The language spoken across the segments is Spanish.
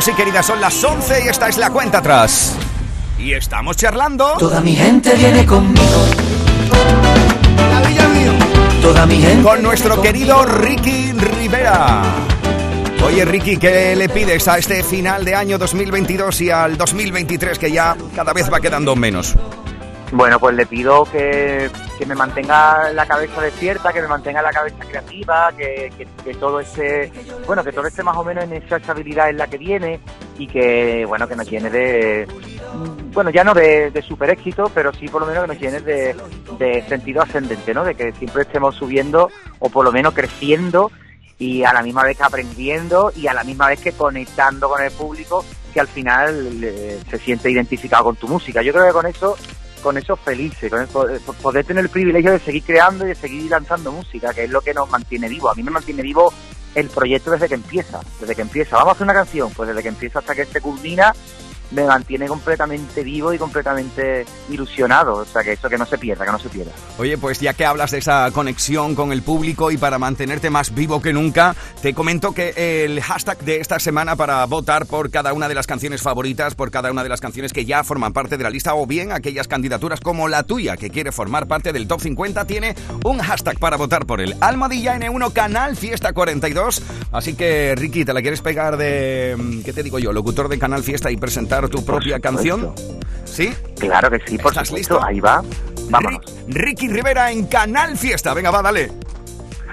queridos y queridas, son las 11 y esta es la cuenta atrás. Y estamos charlando. Toda mi gente viene conmigo. La villa mío. Toda mi gente. Con nuestro querido Ricky Rivera. Oye Ricky, ¿qué le pides a este final de año 2022 y al 2023 que ya cada vez va quedando menos? Bueno, pues le pido que, me mantenga la cabeza despierta, que me mantenga la cabeza creativa, que, todo ese, bueno, que todo esté más o menos en esa estabilidad en la que viene y que, bueno, que nos llene de, bueno, ya no de, super éxito, pero sí por lo menos que nos llene de, de sentido ascendente, ¿no? De que siempre estemos subiendo o por lo menos creciendo y a la misma vez que aprendiendo y a la misma vez que conectando con el público que al final eh, se siente identificado con tu música. Yo creo que con eso con eso felices, con eh, poder tener el privilegio de seguir creando y de seguir lanzando música, que es lo que nos mantiene vivo. A mí me mantiene vivo el proyecto desde que empieza, desde que empieza. Vamos a hacer una canción, pues desde que empieza hasta que se culmina me mantiene completamente vivo y completamente ilusionado. O sea, que eso que no se pierda, que no se pierda. Oye, pues ya que hablas de esa conexión con el público y para mantenerte más vivo que nunca, te comento que el hashtag de esta semana para votar por cada una de las canciones favoritas, por cada una de las canciones que ya forman parte de la lista o bien aquellas candidaturas como la tuya que quiere formar parte del top 50 tiene un hashtag para votar por él. Almadilla N1 Canal Fiesta 42. Así que Ricky, ¿te la quieres pegar de, mm, qué te digo yo, locutor de Canal Fiesta y presentar tu propia canción? ¿Sí? Claro que sí, por ¿Estás listo? Ahí va. Vamos. Ricky Rivera en Canal Fiesta. Venga, va, dale.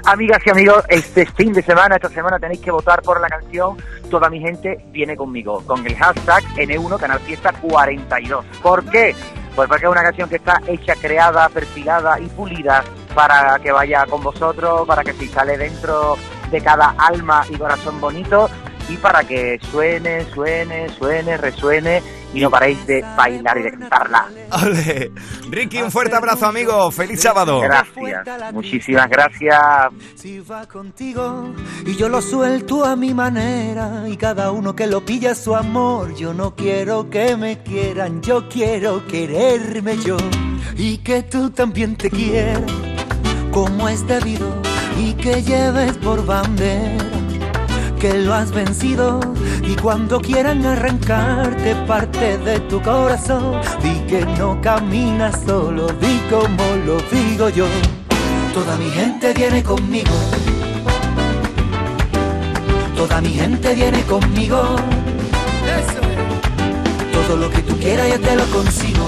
Amigas y amigos, este fin de semana, esta semana tenéis que votar por la canción Toda mi gente viene conmigo, con el hashtag N1 Canal Fiesta 42. ¿Por qué? Pues porque es una canción que está hecha, creada, perfilada y pulida para que vaya con vosotros, para que se sale dentro de cada alma y corazón bonito y para que suene, suene, suene, resuene y no paréis de bailar y de cantarla. Ricky, un fuerte abrazo, amigo. Feliz sábado. Gracias. Muchísimas gracias. Si va contigo y yo lo suelto a mi manera y cada uno que lo pilla su amor. Yo no quiero que me quieran, yo quiero quererme yo y que tú también te quieras como es debido y que lleves por bandera que lo has vencido y cuando quieran arrancarte parte de tu corazón, di que no caminas solo, di como lo digo yo. Toda mi gente viene conmigo. Toda mi gente viene conmigo. Todo lo que tú quieras yo te lo consigo.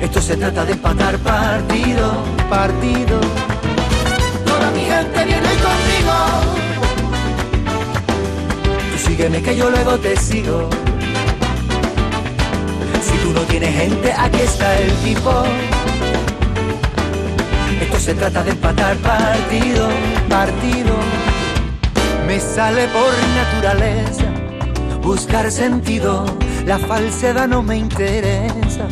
Esto se trata de empatar partido, partido mi gente viene conmigo. Sígueme que yo luego te sigo. Si tú no tienes gente, aquí está el tipo. Esto se trata de empatar partido, partido. Me sale por naturaleza buscar sentido. La falsedad no me interesa,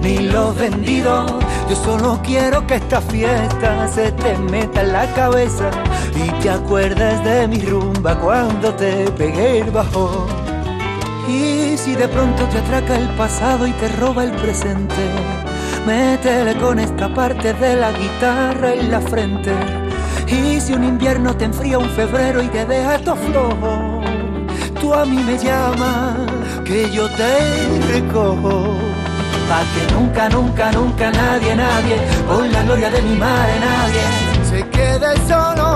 ni lo vendido yo solo quiero que esta fiesta se te meta en la cabeza y te acuerdes de mi rumba cuando te pegué el bajón. Y si de pronto te atraca el pasado y te roba el presente, métele con esta parte de la guitarra en la frente. Y si un invierno te enfría un febrero y te deja todo flojo, tú a mí me llamas que yo te recojo pa' que nunca, nunca, nunca nadie, nadie, con la gloria de mi madre nadie, se quede solo.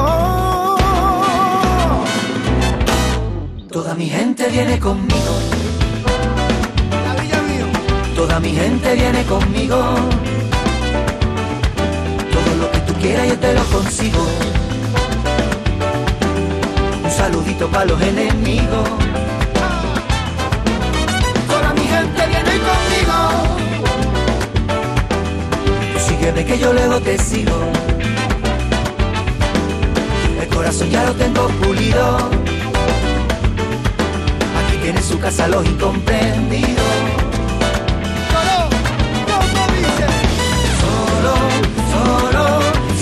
Toda mi gente viene conmigo. Toda mi gente viene conmigo. Todo lo que tú quieras yo te lo consigo. Un saludito para los enemigos. Toda mi gente viene conmigo de que yo luego te sigo. Corazón ya lo tengo pulido. Aquí tiene su casa los incomprendidos. Solo, solo,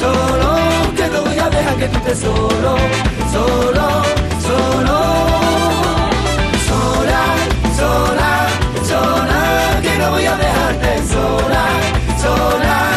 solo, que no voy a dejar que tú estés solo, solo, solo, sola, sola, sola, que no voy a dejarte sola, sola.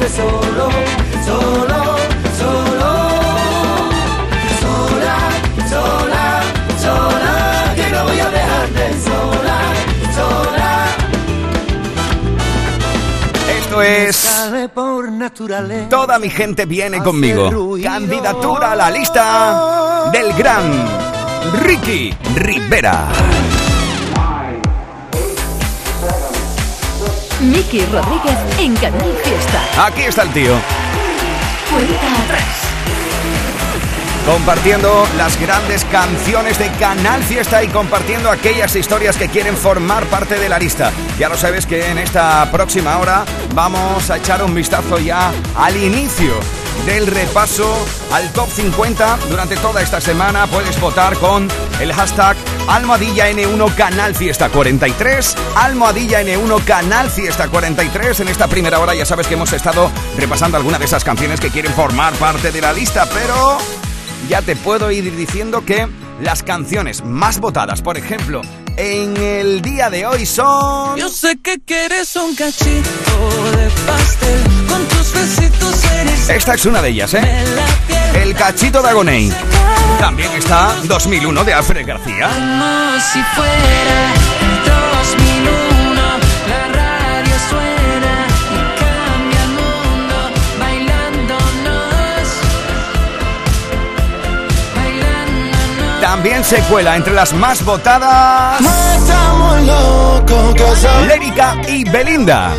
Dejarte solo, solo, solo. Sola, sola, sola, que no voy a dejarte sola, sola. Esto es por naturaleza. Toda mi gente viene conmigo. Candidatura a la lista del gran Ricky Rivera. Miki Rodríguez en Canal Fiesta. Aquí está el tío. Cuenta atrás. Compartiendo las grandes canciones de Canal Fiesta y compartiendo aquellas historias que quieren formar parte de la lista. Ya lo sabes que en esta próxima hora vamos a echar un vistazo ya al inicio del repaso al top 50. Durante toda esta semana puedes votar con el hashtag Almohadilla N1 Canal Fiesta 43. Almohadilla N1 Canal Fiesta 43. En esta primera hora ya sabes que hemos estado repasando algunas de esas canciones que quieren formar parte de la lista, pero ya te puedo ir diciendo que las canciones más votadas, por ejemplo, en el día de hoy son... Yo sé que quieres un cachito de pastel Esta es una de ellas, ¿eh? El cachito de Agoney. También está 2001 de Alfred García. Como si fuera 2001, la radio suena y cambia el mundo bailándonos, bailándonos. También se cuela entre las más votadas Lérica y Belinda.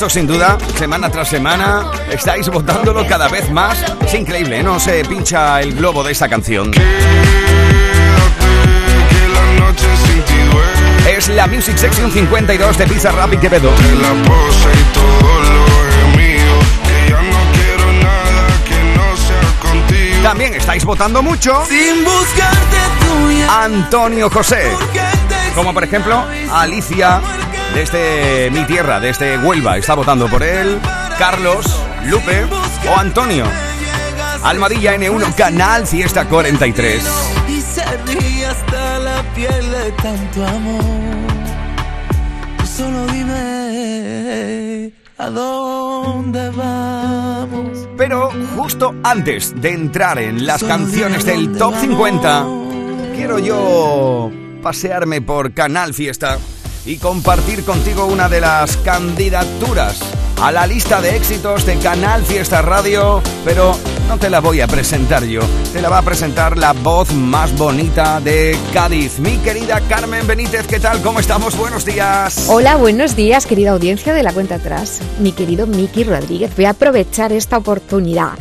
Esto sin duda, semana tras semana, estáis votándolo cada vez más. Es increíble, ¿eh? no se pincha el globo de esta canción. Es la Music Section 52 de Pizza Rap y Quevedo. También estáis votando mucho Sin buscarte tuya, Antonio José. Como por ejemplo, Alicia, desde mi tierra, desde Huelva, está votando por él. Carlos, Lupe o Antonio. Almadilla N1, Canal Fiesta 43. y se ríe hasta la piel de tanto amor. Solo dime a dónde vamos. Pero justo antes de entrar en las canciones del Top 50, quiero yo pasearme por Canal Fiesta y compartir contigo una de las candidaturas a la lista de éxitos de Canal Fiesta Radio, pero no te la voy a presentar yo, te la va a presentar la voz más bonita de Cádiz, mi querida Carmen Benítez, ¿qué tal? ¿Cómo estamos? Buenos días. Hola, buenos días, querida audiencia de la cuenta atrás. Mi querido Miki Rodríguez, voy a aprovechar esta oportunidad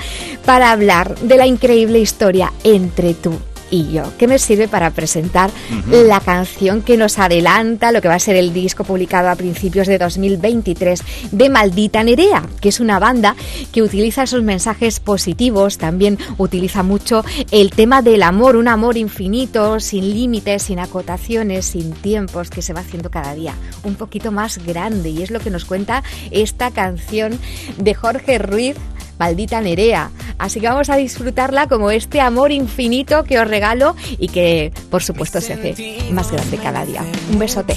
para hablar de la increíble historia entre tú y yo, que me sirve para presentar la canción que nos adelanta lo que va a ser el disco publicado a principios de 2023 de Maldita Nerea, que es una banda que utiliza esos mensajes positivos, también utiliza mucho el tema del amor, un amor infinito, sin límites, sin acotaciones, sin tiempos, que se va haciendo cada día un poquito más grande y es lo que nos cuenta esta canción de Jorge Ruiz. Maldita Nerea. Así que vamos a disfrutarla como este amor infinito que os regalo y que, por supuesto, se hace más grande cada día. Un besote.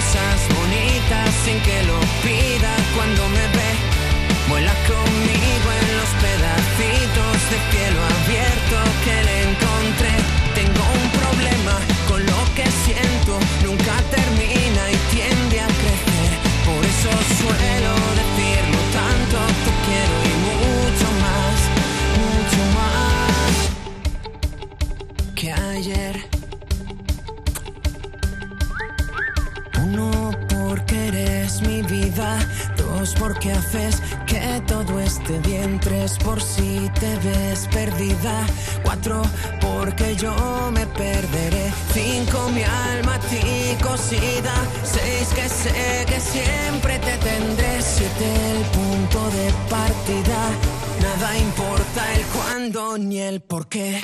Cosas bonitas sin que lo pida cuando me que todo este bien. Tres por si te ves perdida. Cuatro porque yo me perderé. Cinco mi alma a ti cosida. Seis que sé que siempre te tendré. Siete el punto de partida. Nada importa el cuándo ni el por qué.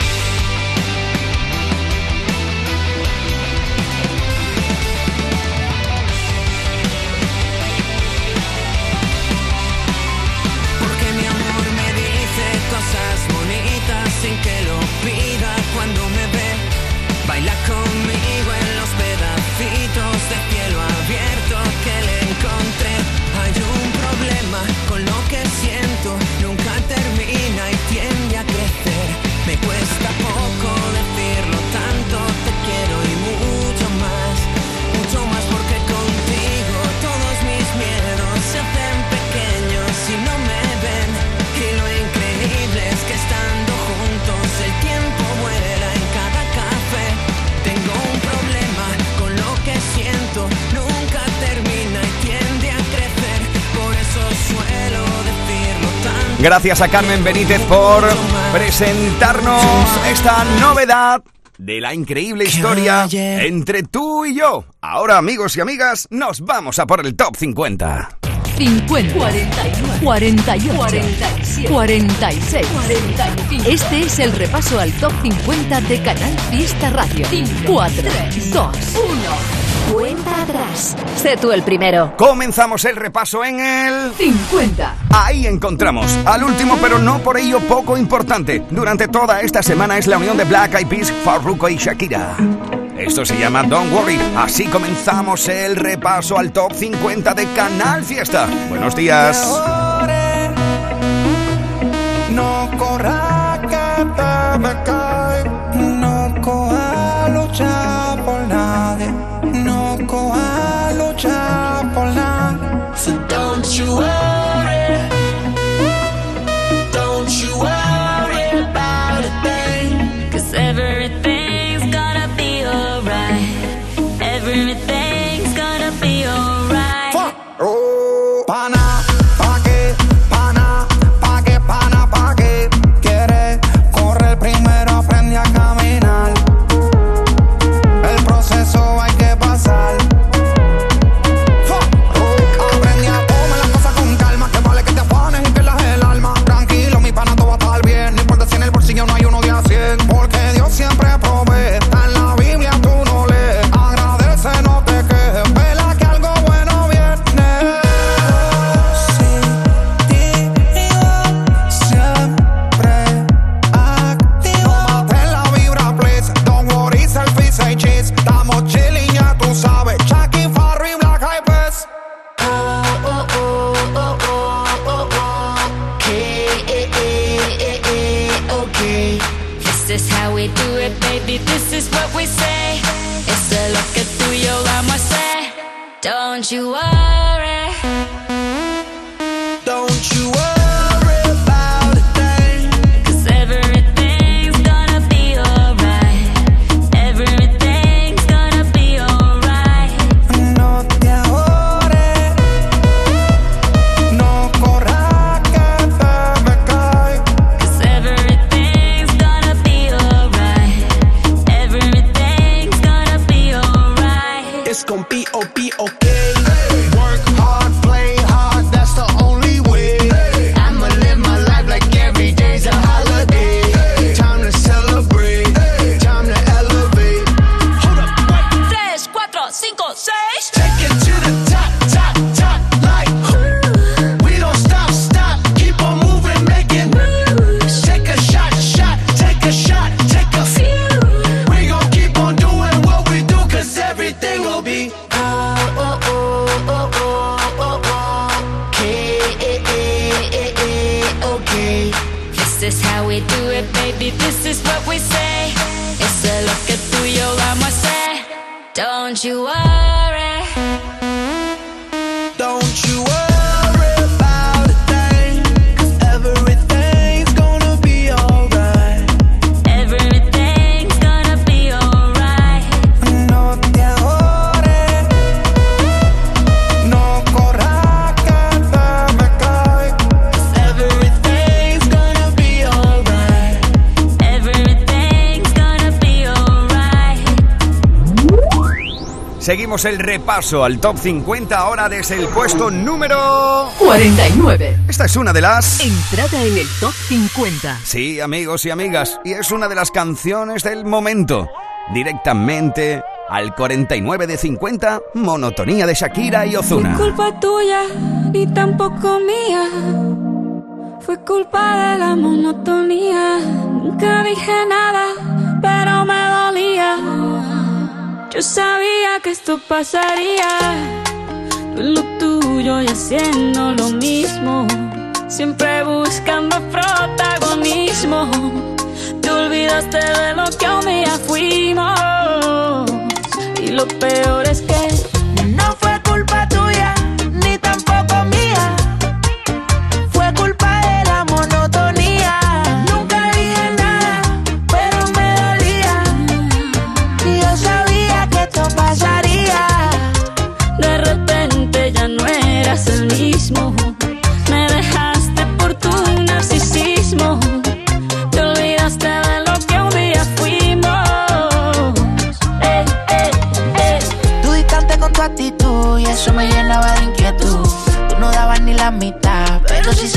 sin que lo pida cuando me ve. Baila conmigo en los pedacitos de ti. Gracias a Carmen Benítez por presentarnos esta novedad de la increíble historia entre tú y yo. Ahora, amigos y amigas, nos vamos a por el top 50. 50, 41, 48, 47, 46, 45. Este es el repaso al top 50 de Canal Fiesta Radio. 5, 4, 3, 2, 1. Cuenta atrás. Sé tú el primero. Comenzamos el repaso en el 50. Ahí encontramos al último, pero no por ello poco importante. Durante toda esta semana es la unión de Black Eyed Peas, Farruko y Shakira. Esto se llama Don't Worry. Así comenzamos el repaso al top 50 de Canal Fiesta. Buenos días. No corra Don't you worry. Seguimos el repaso al top 50 ahora desde el puesto número 49. Esta es una de las... Entrada en el top 50. Sí, amigos y amigas, y es una de las canciones del momento. Directamente al 49 de 50, Monotonía de Shakira y Ozuna. Fue culpa tuya y tampoco mía. Fue culpa de la monotonía. Nunca dije nada, pero me dolía. Yo sabía que esto pasaría. Tú lo tuyo y haciendo lo mismo. Siempre buscando protagonismo. Te olvidaste de lo que un día fuimos. Y lo peor es que eso me llenaba de inquietud. Tú no dabas ni la mitad, pero sí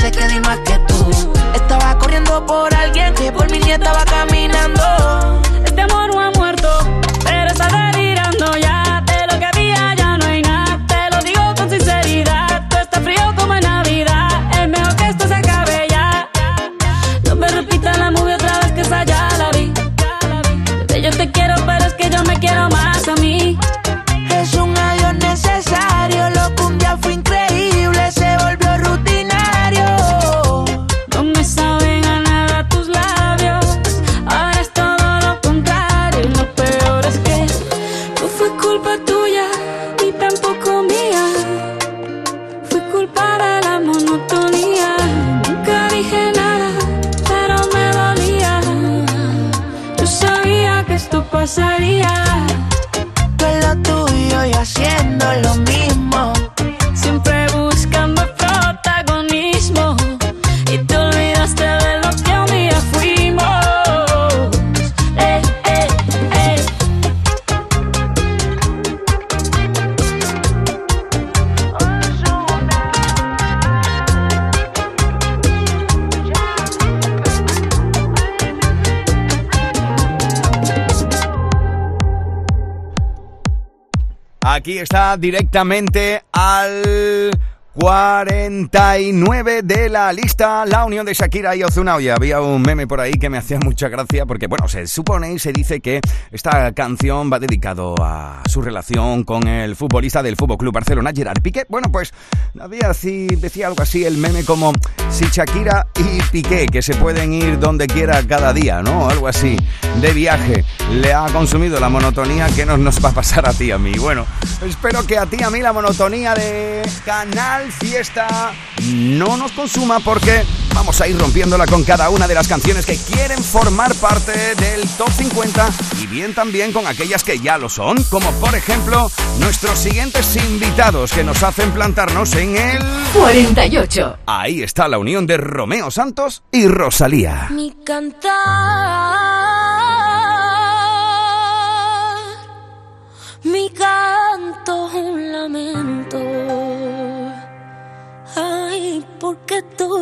directamente al 49 de la lista, la unión de Shakira y Ozuna. Oye, había un meme por ahí que me hacía mucha gracia porque, bueno, se supone y se dice que esta canción va dedicado a su relación con el futbolista del Fútbol Club Barcelona, Gerard Piqué. Bueno, pues había así, decía algo así el meme como si Shakira y Piqué, que se pueden ir donde quiera cada día, ¿no? Algo así, de viaje, le ha consumido la monotonía que nos, nos va a pasar a ti a mí. Bueno, espero que a ti a mí la monotonía de Canal Fiesta no nos consuma porque vamos a ir rompiéndola con cada una de las canciones que quieren formar parte del top 50 y bien también con aquellas que ya lo son, como por ejemplo nuestros siguientes invitados que nos hacen plantarnos en el... 48. Ahí está la unión de Romeo Santos y Rosalía. Mi cantar,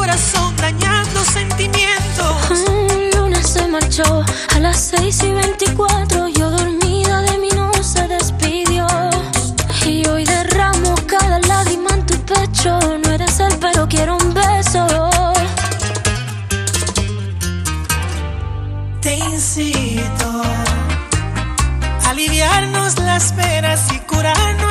Corazón, dañando sentimientos. Mm, Luna se marchó a las 6 y 24. Yo dormida de mí no se despidió. Y hoy derramo cada lágrima en tu pecho. No eres él, pero quiero un beso. Te incito a aliviarnos las penas y curarnos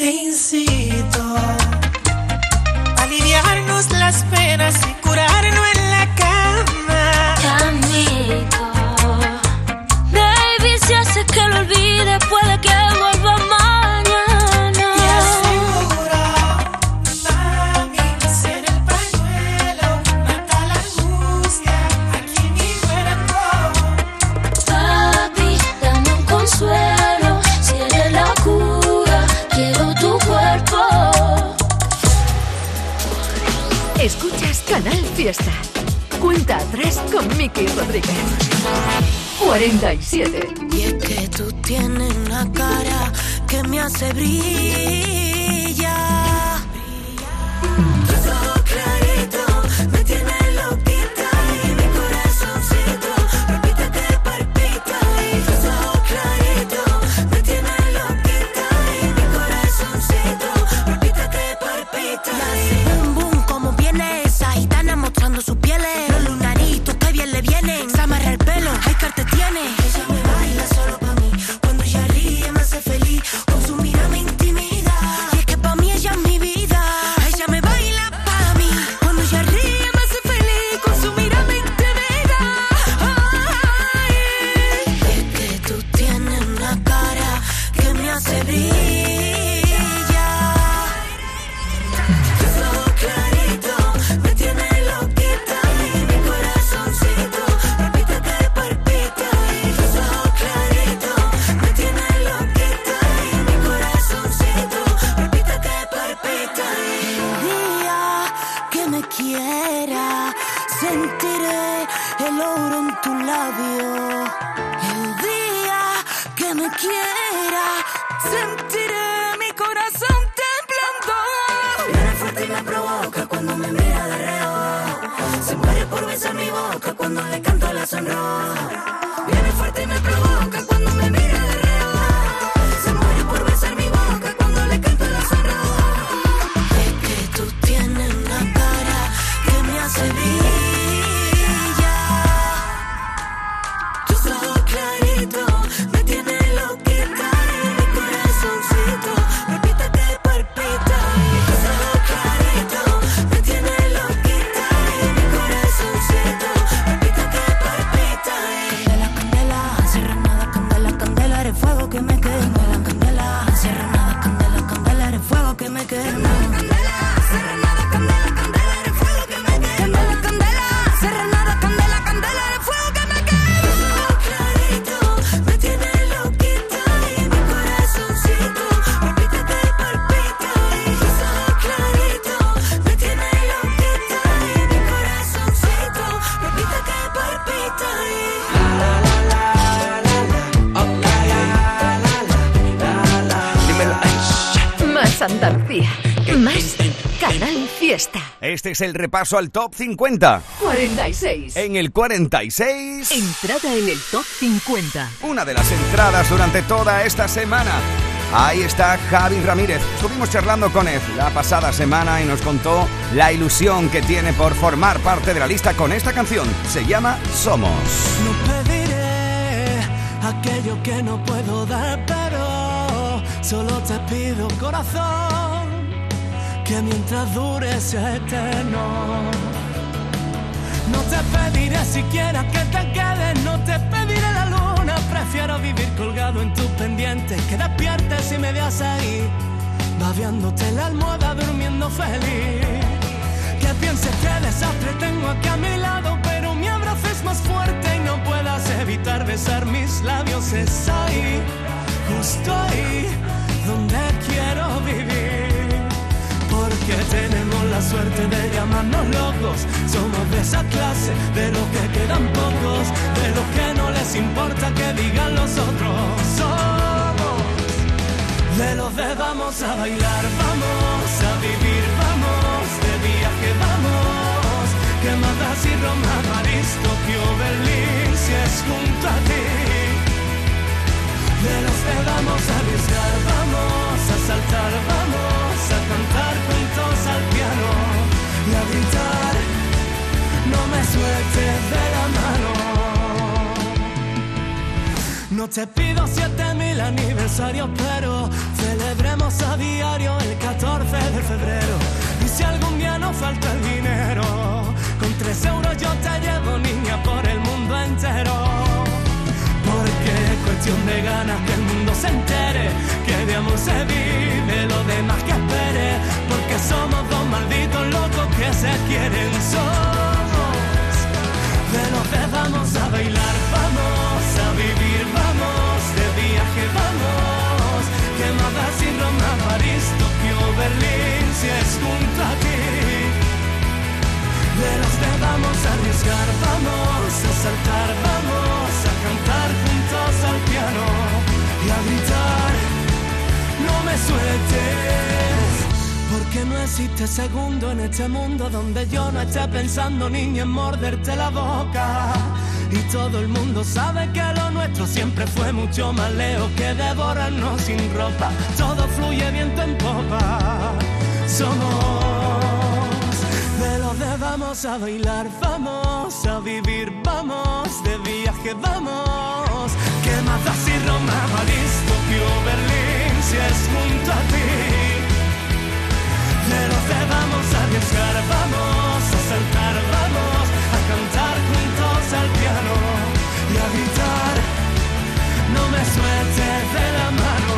Te incito a aliviarnos las penas y curarnos el 47. Y es que tú tienes una cara que me hace brillar. sentiré el oro en tu labio. El día que me quiera, sentiré mi corazón temblando. Viene fuerte y me provoca cuando me mira de reo. Se muere por besar mi boca cuando le canto la sonroja. Este es el repaso al top 50. 46. En el 46. Entrada en el top 50. Una de las entradas durante toda esta semana. Ahí está Javi Ramírez. Estuvimos charlando con él la pasada semana y nos contó la ilusión que tiene por formar parte de la lista con esta canción. Se llama Somos. No pediré aquello que no puedo dar, pero solo te pido corazón que mientras dure sea eterno. No te pediré siquiera que te quedes, no te pediré la luna. Prefiero vivir colgado en tu pendiente que despiertes y me veas ahí, babeándote la almohada, durmiendo feliz. Que pienses que desastre tengo aquí a mi lado, pero mi abrazo es más fuerte y no puedas evitar besar mis labios. Es ahí, justo ahí, donde quiero vivir. Porque tenemos la suerte de llamarnos locos. Somos de esa clase, de los que quedan pocos, de los que no les importa que digan los otros. Somos de los de vamos a bailar, vamos a vivir, vamos de viaje, vamos. Que Madrid y Roma, París, Tokio, Berlín, si es junto a ti. De los que vamos a arriesgar, vamos a saltar, vamos de la mano. No te pido siete mil aniversarios, pero celebremos a diario el 14 de febrero. Y si algún día nos falta el dinero, con tres euros yo te llevo, niña, por el mundo entero. Porque es cuestión de ganas que el mundo se entere Que de amor se vive, lo demás que espere Porque somos dos malditos locos que se quieren Somos de los que vamos a bailar Vamos a vivir, vamos de viaje, vamos. Que Madrid sin Roma, París, Tokio, Berlín Si es junto a ti. De los que vamos a arriesgar, vamos a saltar, vamos a cantar juntos al piano y a gritar, no me sueltes, porque no existe segundo en este mundo donde yo no esté pensando niña en morderte la boca. Y todo el mundo sabe que lo nuestro siempre fue mucho más lejos que devorarnos sin ropa. Todo fluye viento en popa. Somos de los de vamos a bailar, vamos a vivir, vamos de viaje, vamos. Que Mazas y Roma, París, Tokio, Berlín, si es junto a ti. Los de vamos a arriesgar, vamos a saltar, vamos a cantar juntos al piano y a gritar. No me sueltes de la mano.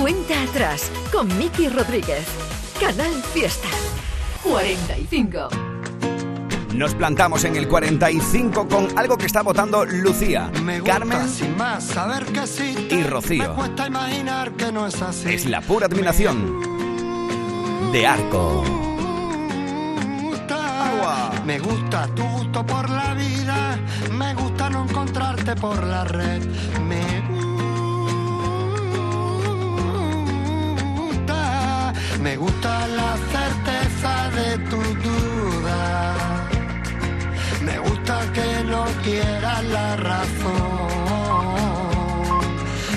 Cuenta atrás con Miki Rodríguez. Canal Fiesta. 45. Nos plantamos en el 45 con algo que está votando Lucía, Me Carmen sin más saber que sí. y Rocío. Me cuesta imaginar que no es así. Es la pura admiración de Arco. gusta. Me gusta tu gusto por la vida. Me gusta no encontrarte por la red. Me gusta. Me gusta la certeza de tu que no quieras la razón.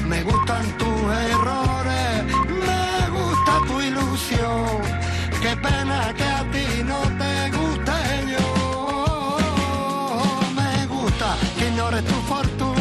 Me gustan tus errores. Me gusta tu ilusión. Qué pena que a ti no te guste yo. Me gusta que ignores tu fortuna.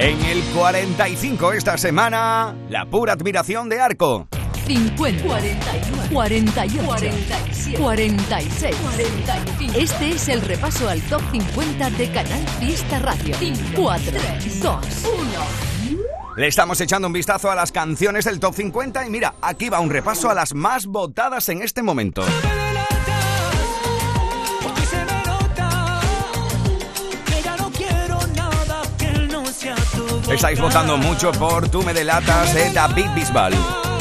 En el 45 esta semana, la pura admiración de Arco. 50, 41, 48, 47, 46, 45. Este es el repaso al top 50 de Canal Fiesta Radio. 4, 3, 2, 1. Le estamos echando un vistazo a las canciones del top 50 y mira, aquí va un repaso a las más votadas en este momento. Estáis votando mucho por Tú me delatas de David Bisbal.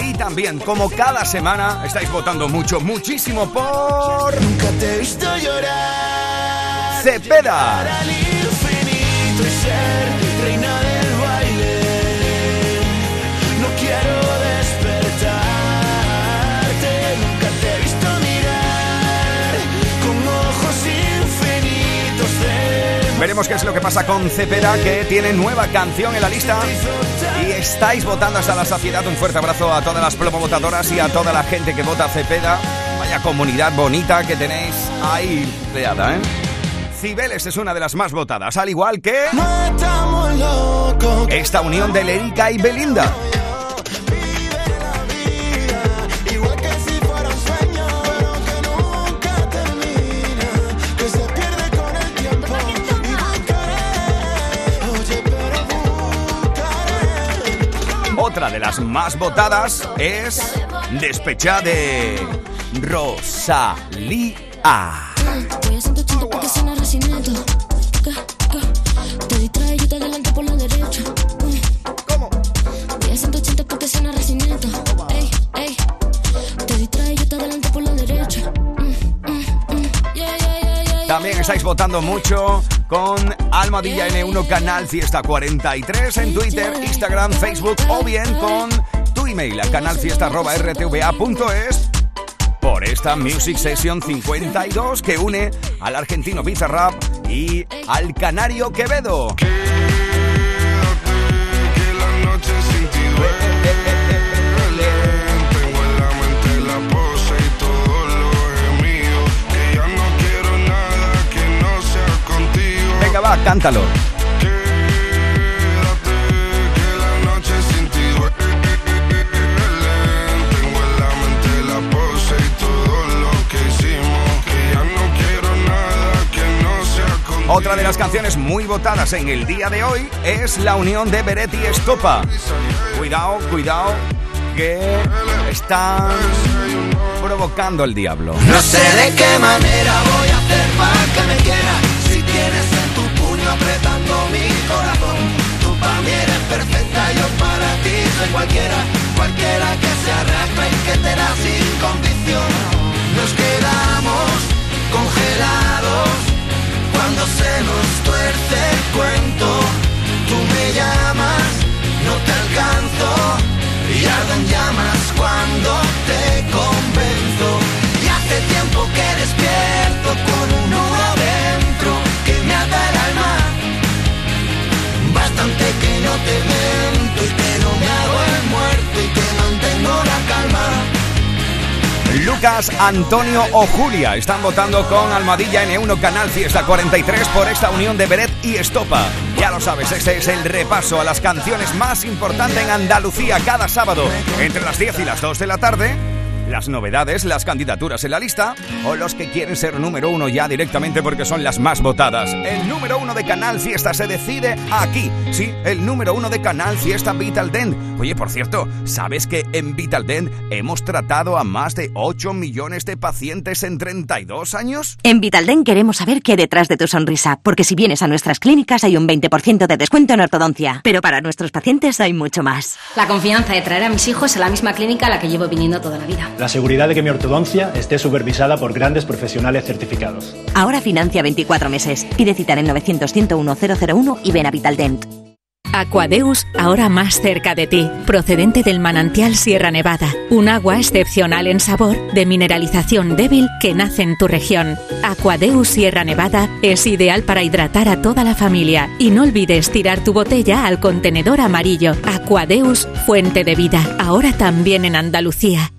Y también, como cada semana, estáis votando mucho, muchísimo por... Nunca te he visto llorar. Cepeda. Para el infinito y ser Veremos qué es lo que pasa con Cepeda, que tiene nueva canción en la lista. Y estáis votando hasta la saciedad. Un fuerte abrazo a todas las promovotadoras y a toda la gente que vota Cepeda. Vaya comunidad bonita que tenéis ahí creada, ¿eh? Cibeles es una de las más votadas, al igual que esta unión de Lérica y Belinda. Otra de las más votadas es Despecha de Rosalía. Estáis votando mucho con Almadilla N1 Canal Fiesta 43 en Twitter, Instagram, Facebook o bien con tu email a canalfiesta.rtva.es por esta Music Session 52 que une al argentino Bizarrap y al canario Quevedo. Que sea contigo. Otra de las canciones muy votadas en el día de hoy es la unión de Beret y Estopa. Cuidado, cuidado, que están provocando el diablo. No sé de qué manera voy a hacer para corazón. Tú para perfecta, yo para ti soy cualquiera. Cualquiera que se arrastra y que te da sin condición. Nos quedamos congelados cuando se nos tuerce el cuento. Tú me llamas, no te alcanzo. Y ardo en llamas cuando te convenzo. Y hace tiempo que despierto con un nudo dentro que me ata el alma. Que no te y que no me hago el muerto y que mantengo la calma. Lucas, Antonio o Julia están votando con Almadilla N1 Canal Fiesta 43 por esta unión de Beret y Estopa. Ya lo sabes, este es el repaso a las canciones más importantes en Andalucía cada sábado entre las 10 y las 2 de la tarde. Las novedades, las candidaturas en la lista o los que quieren ser número uno ya directamente porque son las más votadas. El número uno de Canal Fiesta se decide aquí. Sí, el número uno de Canal Fiesta Vital Dent. Oye, por cierto, ¿sabes que en Vital Dent hemos tratado a más de 8 millones de pacientes en 32 años? En Vitalden queremos saber qué hay detrás de tu sonrisa, porque si vienes a nuestras clínicas hay un 20% de descuento en ortodoncia, pero para nuestros pacientes hay mucho más. La confianza de traer a mis hijos a la misma clínica a la que llevo viniendo toda la vida. La seguridad de que mi ortodoncia esté supervisada por grandes profesionales certificados. Ahora financia 24 meses. Pide cita en el 900 101 001 y ven a Vitaldent. Aquadeus, ahora más cerca de ti, procedente del manantial Sierra Nevada, un agua excepcional en sabor, de mineralización débil que nace en tu región. Aquadeus Sierra Nevada es ideal para hidratar a toda la familia y no olvides tirar tu botella al contenedor amarillo. Aquadeus, fuente de vida, ahora también en Andalucía.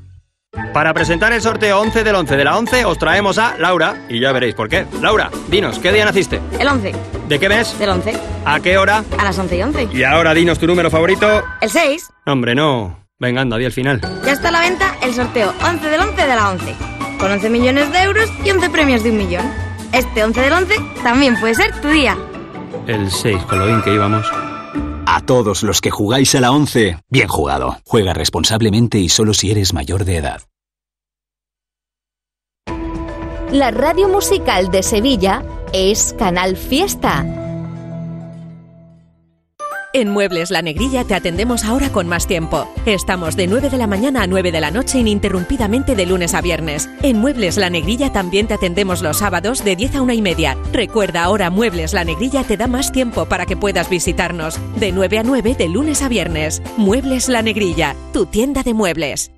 Para presentar el sorteo 11 del 11 de la 11 os traemos a Laura y ya veréis por qué. Laura, dinos, ¿qué día naciste? El 11. ¿De qué mes? Del 11. ¿A qué hora? A las 11 y 11. Y ahora dinos tu número favorito. El 6. Hombre, no. Venga, anda, di el final. Ya está a la venta el sorteo 11 del 11 de la 11. Con 11 millones de euros y 11 premios de un millón. Este 11 del 11 también puede ser tu día. El 6, con lo bien que íbamos. A todos los que jugáis a la 11, bien jugado. Juega responsablemente y solo si eres mayor de edad. La radio musical de Sevilla es Canal Fiesta. En Muebles La Negrilla te atendemos ahora con más tiempo. Estamos de 9 de la mañana a 9 de la noche ininterrumpidamente de lunes a viernes. En Muebles La Negrilla también te atendemos los sábados de 10 a 1 y media. Recuerda ahora Muebles La Negrilla te da más tiempo para que puedas visitarnos. De 9 a 9 de lunes a viernes. Muebles La Negrilla, tu tienda de muebles.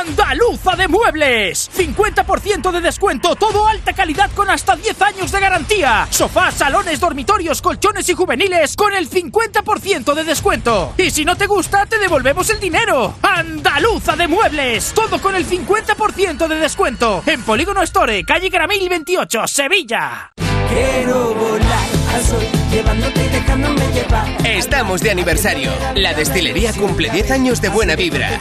Andaluza de Muebles. 50% de descuento, todo alta calidad con hasta 10 años de garantía. Sofás, salones, dormitorios, colchones y juveniles con el 50% de descuento. Y si no te gusta, te devolvemos el dinero. Andaluza de Muebles. Todo con el 50% de descuento. En Polígono Store, calle Gramil 28, Sevilla. Quiero volar al sol, llevándote y dejándome llevar. Estamos de aniversario. La destilería cumple 10 años de buena vibra.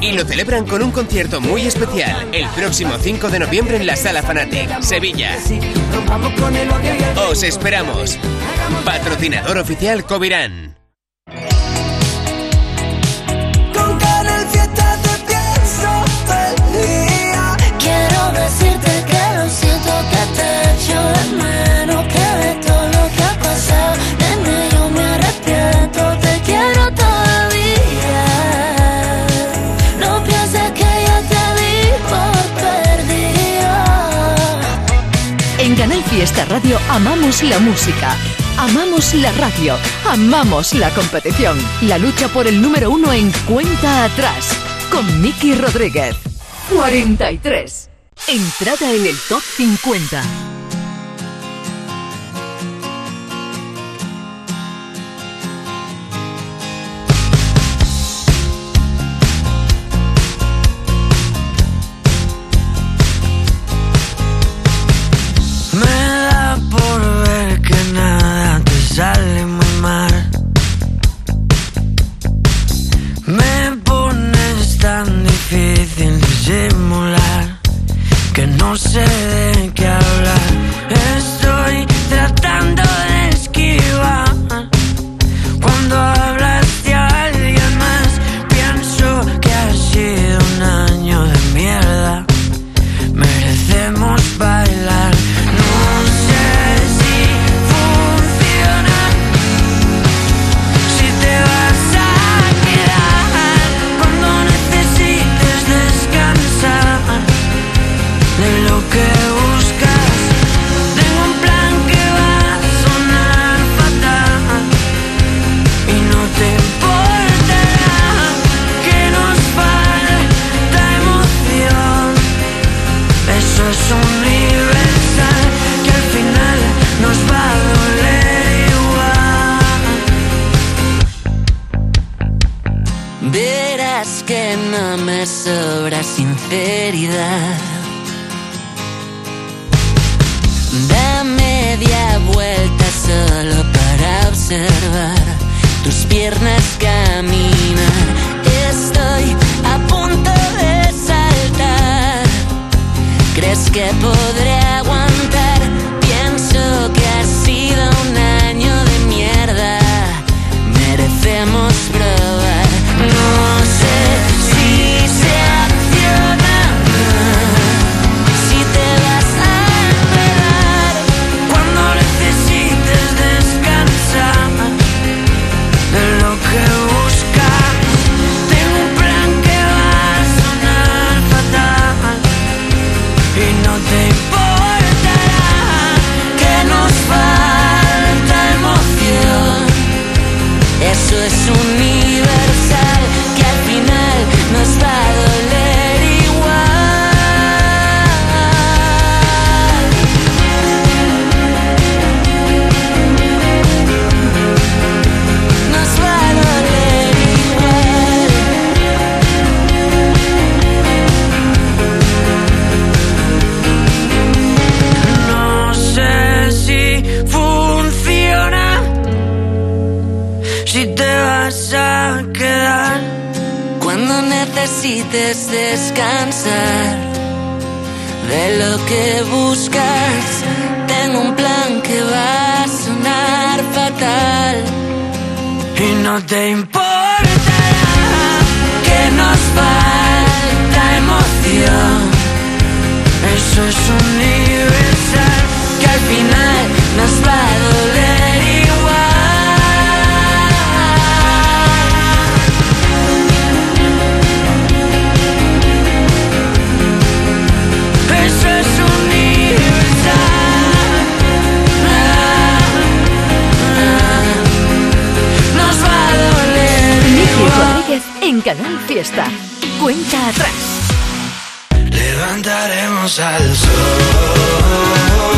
Y lo celebran con un concierto muy especial el próximo 5 de noviembre en la Sala Fanatic, Sevilla. Os esperamos. Patrocinador oficial Covirán. Con Canal Fiesta te pienso todo el día. Quiero decirte que lo siento que te echo de menos Fiesta Radio amamos la música, amamos la radio, amamos la competición. La lucha por el número uno en cuenta atrás. Con Miki Rodríguez. 43. Entrada en el top 50. Canal Fiesta. Cuenta atrás. Levantaremos al sol.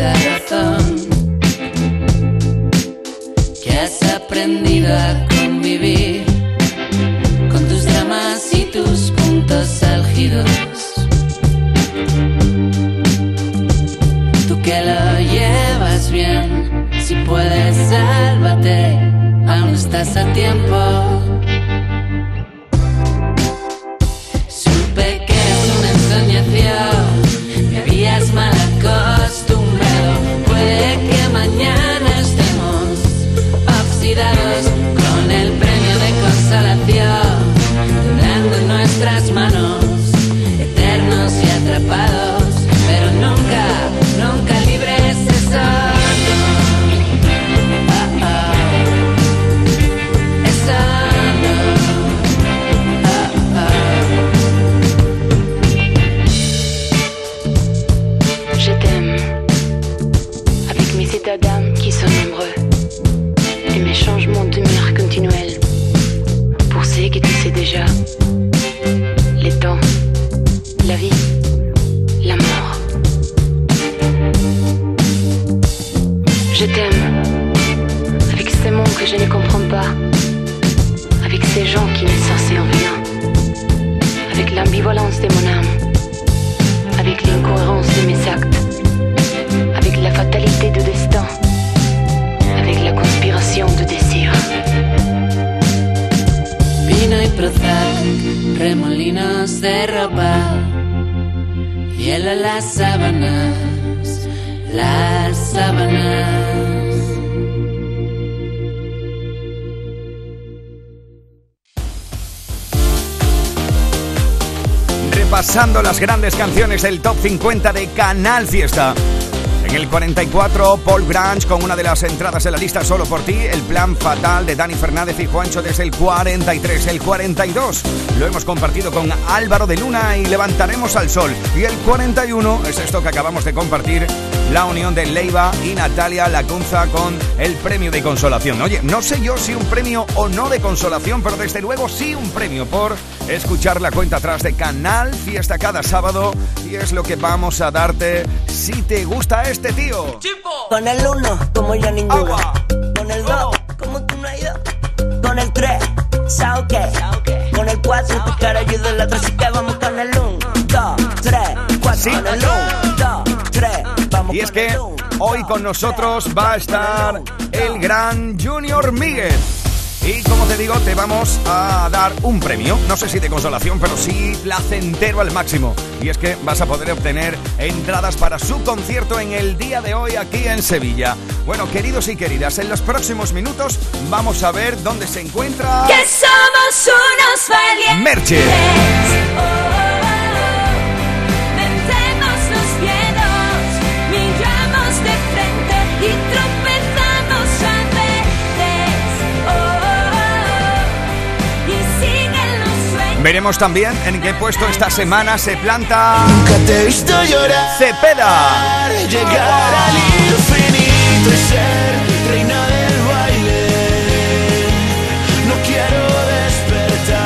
razón que has aprendido a convivir con tus dramas y tus puntos álgidos. Tú que lo llevas bien, si puedes, sálvate, aún estás a tiempo. Colombia, durante nuestras manos. Repasando las grandes canciones del Top 50 de Canal Fiesta. En el 44, Paul Grange con una de las entradas en la lista solo por ti, El plan fatal de Dani Fernández y Juancho desde el 43, el 42. Lo hemos compartido con Álvaro de Luna y Levantaremos al Sol. Y el 41 es esto que acabamos de compartir, la unión de Leiva y Natalia Lacunza con el premio de consolación. Oye, no sé yo si un premio o no de consolación, pero desde luego sí un premio por escuchar la cuenta atrás de Canal Fiesta cada sábado y es lo que vamos a darte si te gusta este tío. Con el 1, como ya ninguno. Con el 2, como tú no has ido. Con el 3, sao que. Con el 4, tu cara ayuda en la otra, así que vamos con el 1, 2, 3, 4. Sí. Con el 1, 2, 3, vamos Y es que hoy con nosotros va a estar el gran Junior Miguel. Y como te digo, te vamos a dar un premio, no sé si de consolación, pero sí placentero al máximo. Y es que vas a poder obtener entradas para su concierto en el día de hoy aquí en Sevilla. Bueno, queridos y queridas, en los próximos minutos vamos a ver dónde se encuentra... Que somos unos valientes. Merche. Veremos también en qué puesto esta semana se planta... Nunca te he visto llorar. Cepeda. Llegar al infinito y ser reina del baile. No quiero despertar.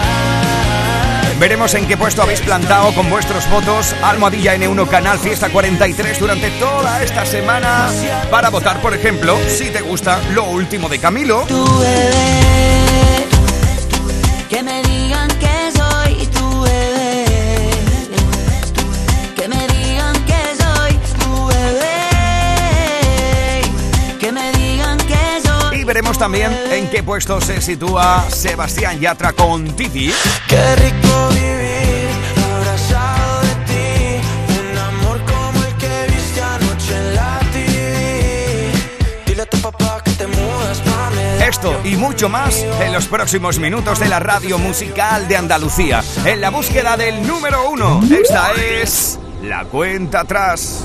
Veremos en qué puesto habéis plantado con vuestros votos Almohadilla N1 Canal Fiesta 43 durante toda esta semana para votar, por ejemplo, si te gusta lo último de Camilo. También en qué puesto se sitúa Sebastián Yatra con Titi. Qué rico vivir abrazado de ti. Un amor como el que viste anoche en la TV. Dile a tu papá que te mudas pa' Medellín. Esto y mucho más en los próximos minutos de la radio musical de Andalucía. En la búsqueda del número uno. Esta es la cuenta atrás.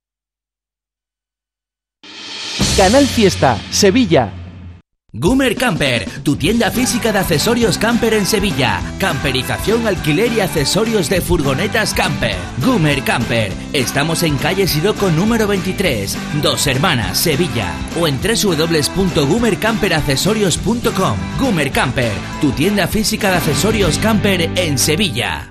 Canal Fiesta, Sevilla. Gumer Camper, tu tienda física de accesorios camper en Sevilla. Camperización, alquiler y accesorios de furgonetas camper. Gumer Camper. Estamos en calle Siroco número 23, Dos Hermanas, Sevilla. O en www.gumercamperaccesorios.com. Gumer Camper, tu tienda física de accesorios camper en Sevilla.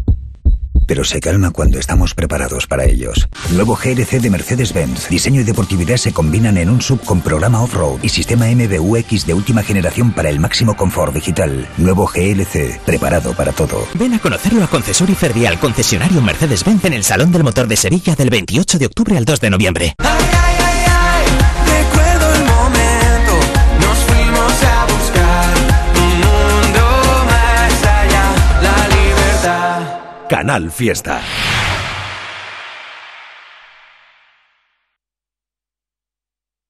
Pero se calma cuando estamos preparados para ellos. Nuevo GLC de Mercedes-Benz. Diseño y deportividad se combinan en un sub con programa off-road y sistema MBUX de última generación para el máximo confort digital. Nuevo GLC, preparado para todo. Ven a conocerlo a Concesori Fervial, concesionario Mercedes-Benz en el Salón del Motor de Sevilla del 28 de octubre al 2 de noviembre. Canal Fiesta.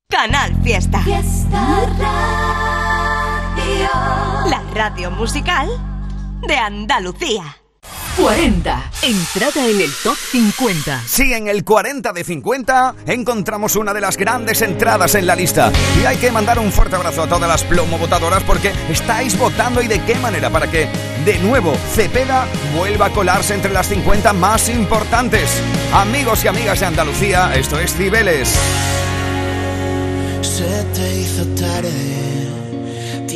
Canal Fiesta. La radio musical de Andalucía. 40. Entrada en el top 50. Sí, en el 40 de 50 encontramos una de las grandes entradas en la lista. Y hay que mandar un fuerte abrazo a todas las plomo votadoras porque estáis votando y de qué manera para que, de nuevo, Cepeda vuelva a colarse entre las 50 más importantes. Amigos y amigas de Andalucía, esto es Cibeles. Se te hizo tarde.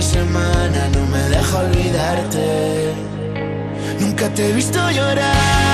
semana. No me deja olvidarte. Nunca te he visto llorar,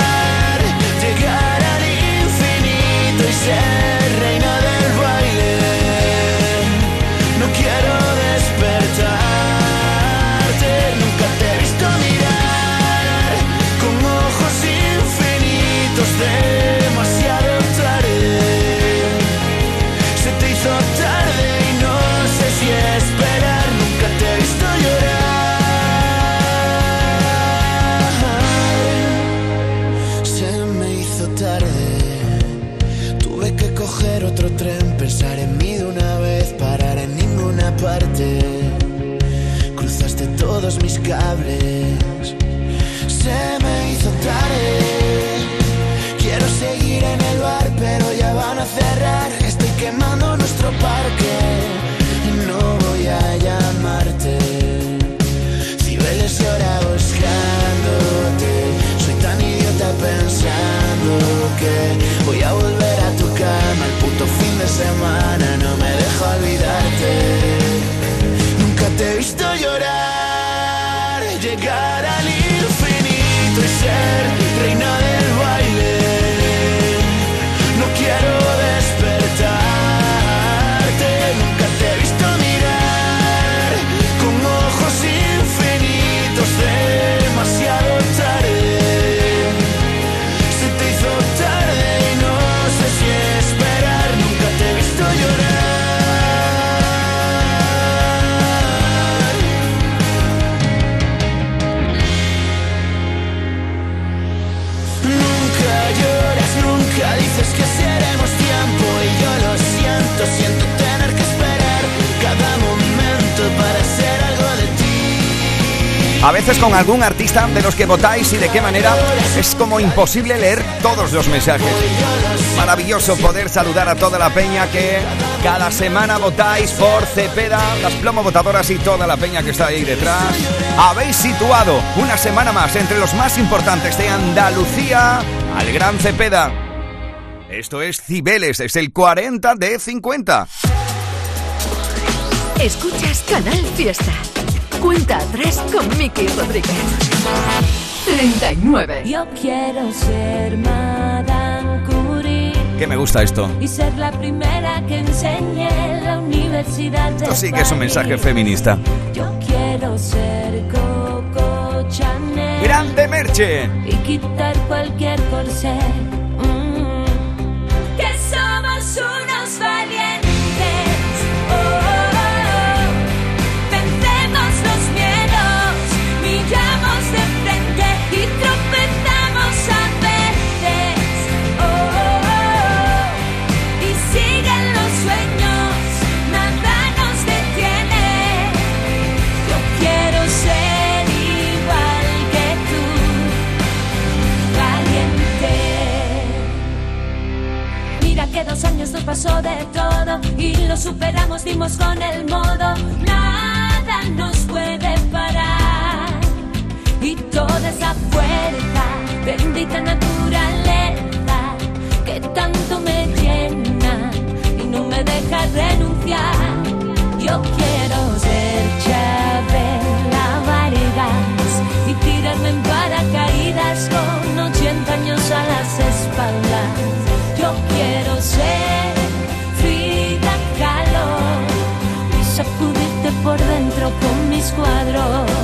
todos A veces con algún artista de los que votáis y de qué manera es como imposible leer todos los mensajes. Maravilloso poder saludar a toda la peña que cada semana votáis por Cepeda, las plomo votadoras y toda la peña que está ahí detrás. Habéis situado una semana más entre los más importantes de Andalucía al Gran Cepeda. Esto es Cibeles, es el 40 de 50. Escuchas Canal Fiesta. Cuenta atrás con Miki Rodríguez. 39. Yo quiero ser Madame Curie Que me gusta esto. y ser la primera que enseñe en la universidad de Esto sí que es un mensaje feminista. Yo quiero ser Coco Chanel ¡Grande Merche! y quitar cualquier corsé. Todo y lo superamos, dimos con el modo. Nada nos puede parar. Y toda esa fuerza, bendita naturaleza, que tanto me love.